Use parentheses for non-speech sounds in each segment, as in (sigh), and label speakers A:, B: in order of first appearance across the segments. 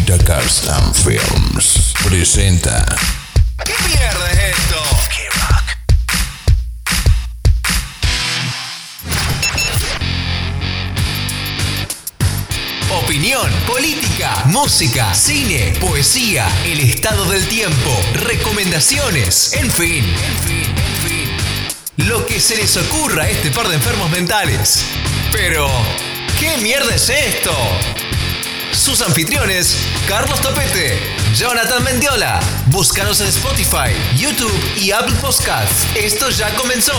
A: And Films presenta.
B: ¿Qué mierda es esto? Opinión, política, música, cine, poesía, el estado del tiempo, recomendaciones, en fin, en fin, en fin. Lo que se les ocurra a este par de enfermos mentales. Pero, ¿qué mierda es esto? Sus anfitriones, Carlos Topete, Jonathan Mendiola. Búscanos en Spotify, YouTube y Apple Podcasts. Esto ya comenzó.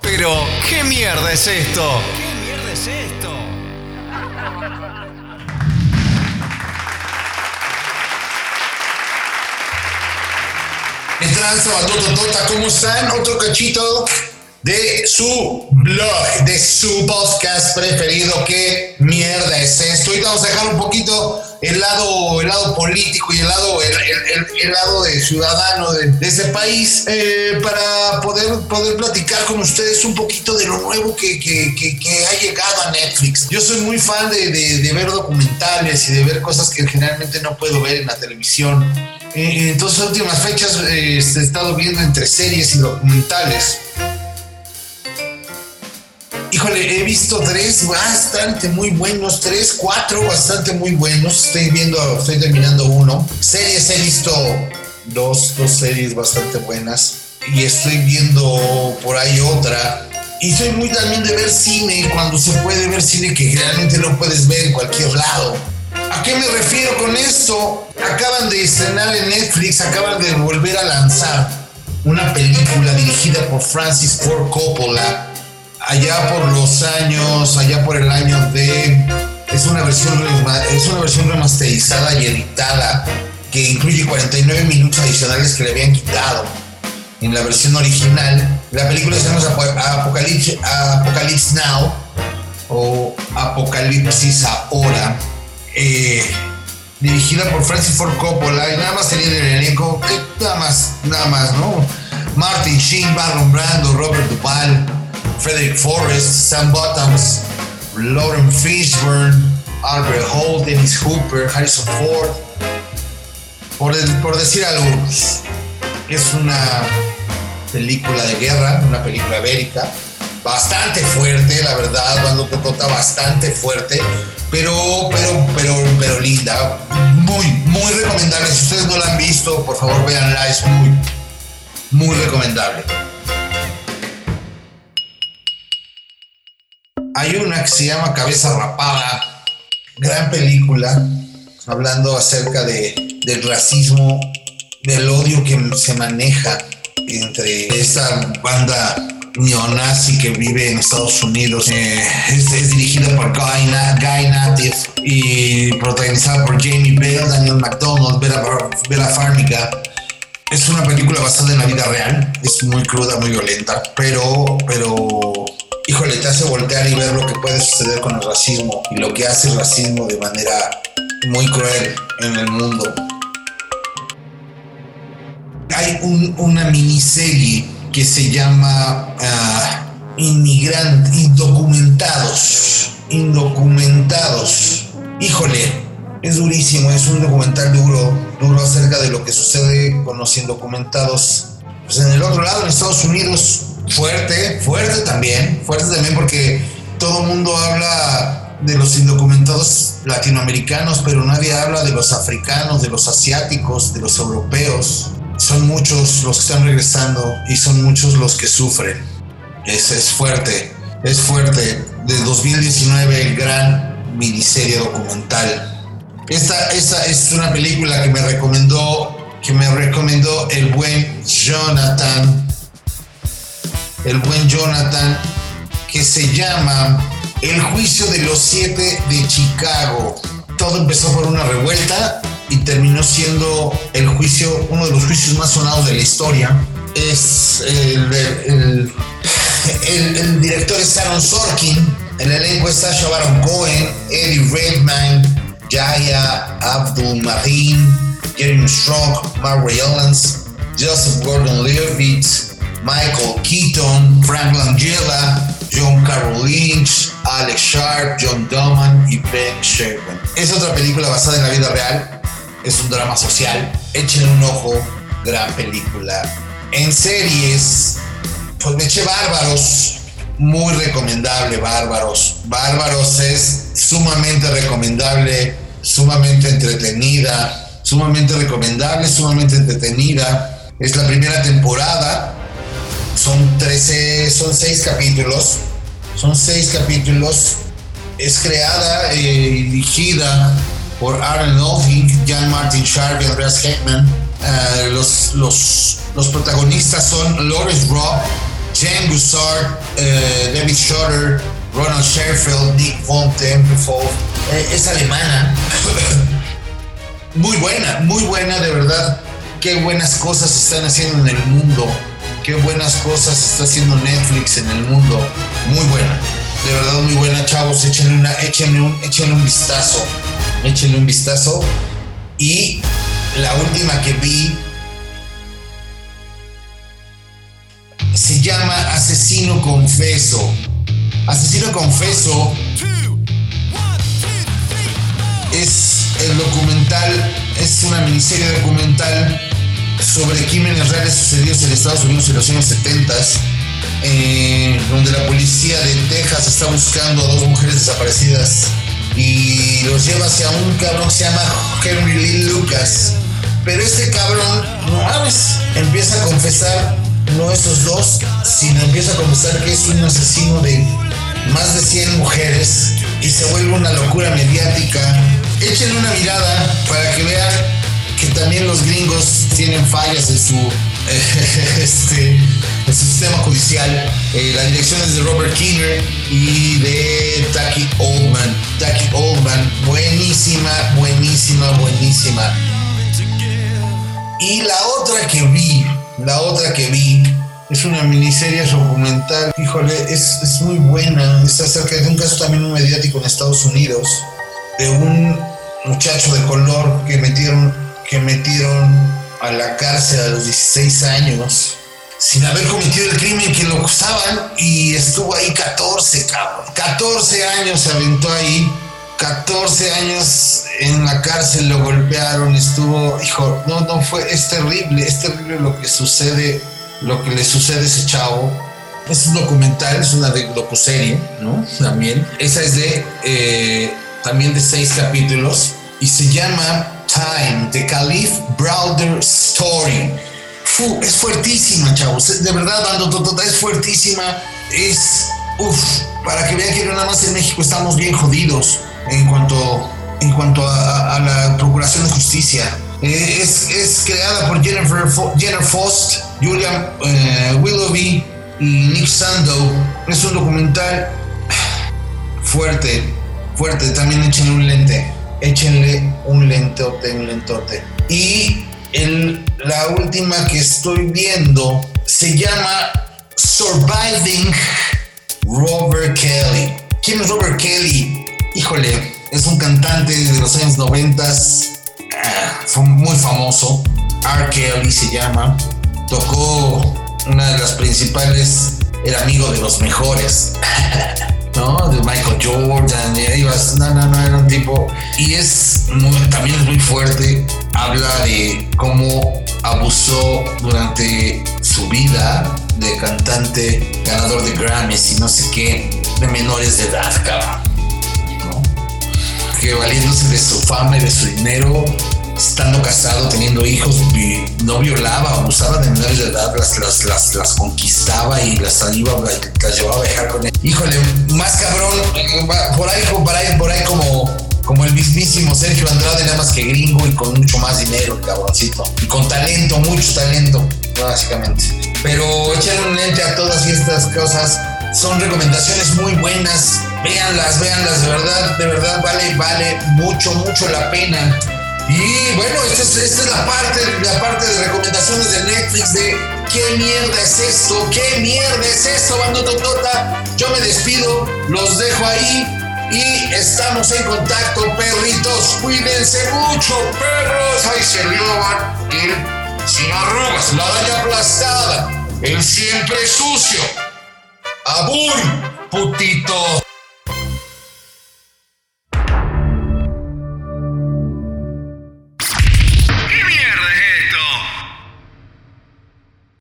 B: Pero, ¿qué mierda es esto? ¿Qué mierda es esto?
C: Esperanza, Tota, ¿cómo están? Otro cachito de su blog, de su podcast preferido. ¿Qué mierda vamos a dejar un poquito el lado, el lado político y el lado, el, el- el lado de ciudadano de, de este país eh, para poder, poder platicar con ustedes un poquito de lo nuevo que, que- que- que ha llegado a Netflix. Yo soy muy fan de, de- de ver documentales y de ver cosas que generalmente no puedo ver en la televisión. Eh, Entonces, últimas fechas eh, he estado viendo entre series y documentales. Híjole, he visto tres bastante muy buenos, tres, cuatro bastante muy buenos. Estoy viendo, estoy terminando uno. Series he visto dos, dos series bastante buenas. Y estoy viendo por ahí otra. Y soy muy también de ver cine cuando se puede ver cine que realmente no puedes ver en cualquier lado. ¿A qué me refiero con esto? Acaban de estrenar en Netflix, acaban de volver a lanzar una película dirigida por Francis Ford Coppola allá por los años, allá por el año de es una versión es una versión remasterizada y editada que incluye 49 minutos adicionales que le habían quitado en la versión original. La película se llama Apo- Apocalypse, Now o Apocalipsis Ahora, eh, dirigida por Francis Ford Coppola y nada más sería del elenco, eh, nada más, nada más, ¿no? Martin Sheen, Marlon Brando, Robert Duvall, Frederick Forrest, Sam Bottoms, Lauren Fishburne, Albert Holt, Dennis Hooper, Harrison Ford, por, por decir algunos. Es una película de guerra, una película bélica, bastante fuerte, la verdad, Cocota bastante fuerte, pero, pero, pero, pero linda, muy, muy recomendable. Si ustedes no la han visto, por favor véanla, es muy, muy recomendable. Hay una que se llama Cabeza Rapada, gran película, hablando acerca de, del racismo, del odio que se maneja entre esta banda neonazi que vive en Estados Unidos. Eh, es, dirigida por Guy, Guy y protagonizada por Jamie Bell, Daniel McDonald, Vera, Vera Farmiga. Es una película basada en la vida real, es muy cruda, muy violenta, pero, pero, híjole, te hace voltear y ver lo que puede suceder con el racismo y lo que hace el racismo de manera muy cruel en el mundo. Hay un- una miniserie que se llama ah, Inmigrant, Indocumentados, Indocumentados. Híjole, es durísimo, es un documental duro, duro acerca de lo que sucede con los indocumentados. Pues en el otro lado, en Estados Unidos, fuerte, fuerte también, fuerte también porque todo el mundo habla de los indocumentados latinoamericanos, pero nadie habla de los africanos, de los asiáticos, de los europeos. Son muchos los que están regresando y son muchos los que sufren. Es, es fuerte, es fuerte. De 2019, el gran miniserie documental. Esta, esta es una película que me recomendó, que me recomendó el buen Jonathan. El buen Jonathan, que se llama El juicio de los siete de Chicago. Todo empezó por una revuelta y terminó siendo el juicio, uno de los juicios más sonados de la historia. Es el, director es Aaron Sorkin, el elenco está Shabaron Cohen, Eddie Redmayne, Jaya Abdul Mahin, Jeremy Strong, Mark Rylance, Joseph Gordon-Levitt, Michael Keaton, Frank Langella, John Carroll Lynch, Alex Sharp, John Doman y Ben Sherman. Es otra película basada en la vida real es un drama social. Échenle un ojo, gran película. En series, pues me eché Bárbaros, muy recomendable, Bárbaros. Bárbaros es sumamente recomendable, sumamente entretenida, sumamente recomendable, sumamente entretenida. Es la primera temporada, son 13, son 6 capítulos, son 6 capítulos. Es creada y dirigida por Aaron Loving, Jan Martin Sharp y Andreas Heckman. Uh, los, los, los protagonistas son Lawrence Robb, Jane Gussard, uh, David Schotter, Ronald Sherfield, Nick von. Eh, es alemana. (coughs) muy buena, muy buena, de verdad. Qué buenas cosas están haciendo en el mundo. Qué buenas cosas está haciendo Netflix en el mundo. Muy buena. De verdad, muy buena, chavos. Échenle, una, échenle, un, échenle un vistazo. Échenle un vistazo. Y la última que vi se llama Asesino Confeso. Asesino Confeso es el documental, es una miniserie documental sobre crímenes reales sucedidos en Estados Unidos en los años 70, eh, donde la policía de Texas está buscando a dos mujeres desaparecidas y los lleva hacia un cabrón que se llama Henry Lee Lucas. Pero este cabrón, no mames, empieza a confesar, no esos dos, sino empieza a confesar que es un asesino de más de 100 mujeres y se vuelve una locura mediática. Échenle una mirada para que vean que también los gringos tienen fallas en su, (laughs) este, en su sistema judicial. Eh, la dirección es de Robert Kinner y de Taki Oldman. Taki Oldman, buenísima, buenísima, buenísima. Y la otra que vi, la otra que vi, es una miniserie documental, híjole, es, es muy buena. Es acerca de un caso también muy mediático en Estados Unidos, de un muchacho de color que metieron, que metieron a la cárcel a los 16 años sin haber cometido el crimen que lo acusaban y estuvo ahí 14, cabrón. 14 años se aventó ahí. 14 años en la cárcel lo golpearon, estuvo, hijo, no, no fue, es terrible, es terrible lo que sucede lo que le sucede a ese chavo. Es un documental, es una docuserie, ¿no? También. Esa es de, eh, también de seis capítulos y se llama Time, The Caliph Browder Story. Fu, es fuertísima, chavos. De verdad, Ando es fuertísima. Es, uff, para que vean que nada más en México estamos bien jodidos en cuanto, en cuanto a, a la procuración de justicia. Eh, es, es, creada por Jennifer, Jennifer Faust, Julian eh, Willoughby y Nick Sandow. Es un documental fuerte, fuerte. También échenle un lente. Échenle un lentote, un lentote. Y el, la última que estoy viendo se llama Surviving Robert Kelly. ¿Quién es Robert Kelly? Híjole, es un cantante de los años 90 fue muy famoso. R. Kelly se llama. Tocó una de las principales. Era amigo de los mejores. (laughs) De Michael Jordan, no, no, no, era un tipo. Y es también es muy fuerte. Habla de cómo abusó durante su vida de cantante, ganador de Grammys y no sé qué, de menores de edad, cabrón. Que valiéndose de su fama y de su dinero, estando casado, teniendo hijos, no violaba, abusaba de menores de edad, las, las, las, las conquistaba y las, iba, las llevaba a viajar con él. Híjole, más cabrón, por ahí, por ahí, por ahí como, como el mismísimo Sergio Andrade, nada más que gringo y con mucho más dinero, cabroncito. Y con talento, mucho talento, básicamente. Pero echarle un lente a todas estas cosas. Son recomendaciones muy buenas. Véanlas, véanlas, de verdad, de verdad vale, vale mucho, mucho la pena. Y bueno, esta es, la, parte, la parte de recomendaciones de Netflix de qué mierda es esto, qué mierda es esto, bando totota. Yo me despido, los dejo ahí y estamos en contacto, perritos. Cuídense mucho, perros. Ahí se van el sin arrugas, la daña aplastada, el siempre sucio. Abur, putito.